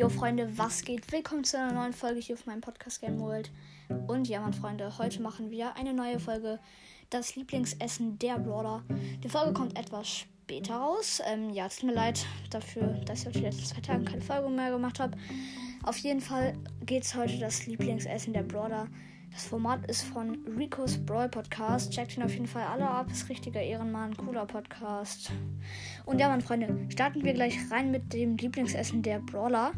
Jo Freunde, was geht? Willkommen zu einer neuen Folge hier auf meinem Podcast Game World. Und ja, meine Freunde, heute machen wir eine neue Folge, das Lieblingsessen der Brawler. Die Folge kommt etwas später raus. Ähm, ja, es tut mir leid dafür, dass ich auf die letzten zwei Tage keine Folge mehr gemacht habe. Auf jeden Fall geht es heute das Lieblingsessen der Brawler. Das Format ist von Rico's Brawl Podcast. Checkt ihn auf jeden Fall alle ab. Ist richtiger Ehrenmann, cooler Podcast. Und ja, meine Freunde, starten wir gleich rein mit dem Lieblingsessen der Brawler.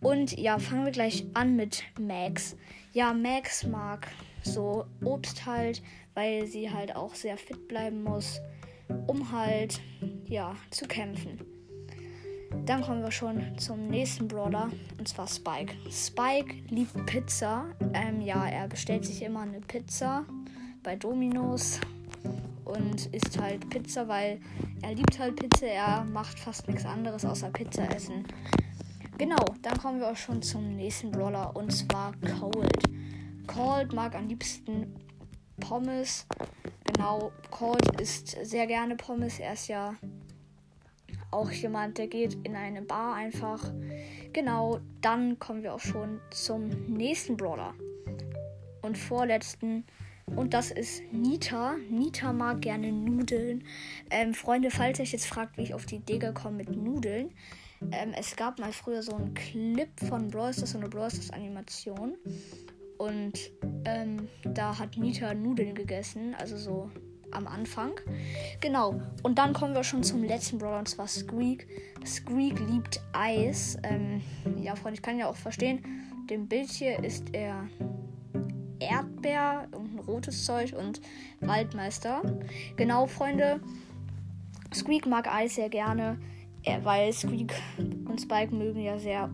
Und ja, fangen wir gleich an mit Max. Ja, Max mag so Obst halt, weil sie halt auch sehr fit bleiben muss, um halt, ja, zu kämpfen. Dann kommen wir schon zum nächsten Brawler und zwar Spike. Spike liebt Pizza. Ähm, ja, er bestellt sich immer eine Pizza bei Domino's und isst halt Pizza, weil er liebt halt Pizza. Er macht fast nichts anderes außer Pizza essen. Genau, dann kommen wir auch schon zum nächsten Brawler und zwar Cold. Cold mag am liebsten Pommes. Genau, Cold isst sehr gerne Pommes. Er ist ja auch jemand, der geht in eine Bar einfach. Genau, dann kommen wir auch schon zum nächsten Brawler. Und vorletzten. Und das ist Nita. Nita mag gerne Nudeln. Ähm, Freunde, falls ihr euch jetzt fragt, wie ich auf die Idee gekommen mit Nudeln. Ähm, es gab mal früher so einen Clip von Brawl Stars, so eine Brawl Stars Animation. Und ähm, da hat Nita Nudeln gegessen, also so am Anfang. Genau. Und dann kommen wir schon zum letzten Brawler und zwar Squeak. Squeak liebt Eis. Ähm, ja, Freunde, ich kann ja auch verstehen. Dem Bild hier ist er Erdbeer, irgendein rotes Zeug und Waldmeister. Genau, Freunde. Squeak mag Eis sehr gerne, weil Squeak und Spike mögen ja sehr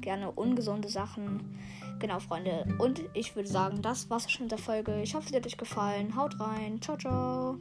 gerne ungesunde Sachen. Genau, Freunde. Und ich würde sagen, das war's schon mit der Folge. Ich hoffe, sie hat euch gefallen. Haut rein. Ciao, ciao.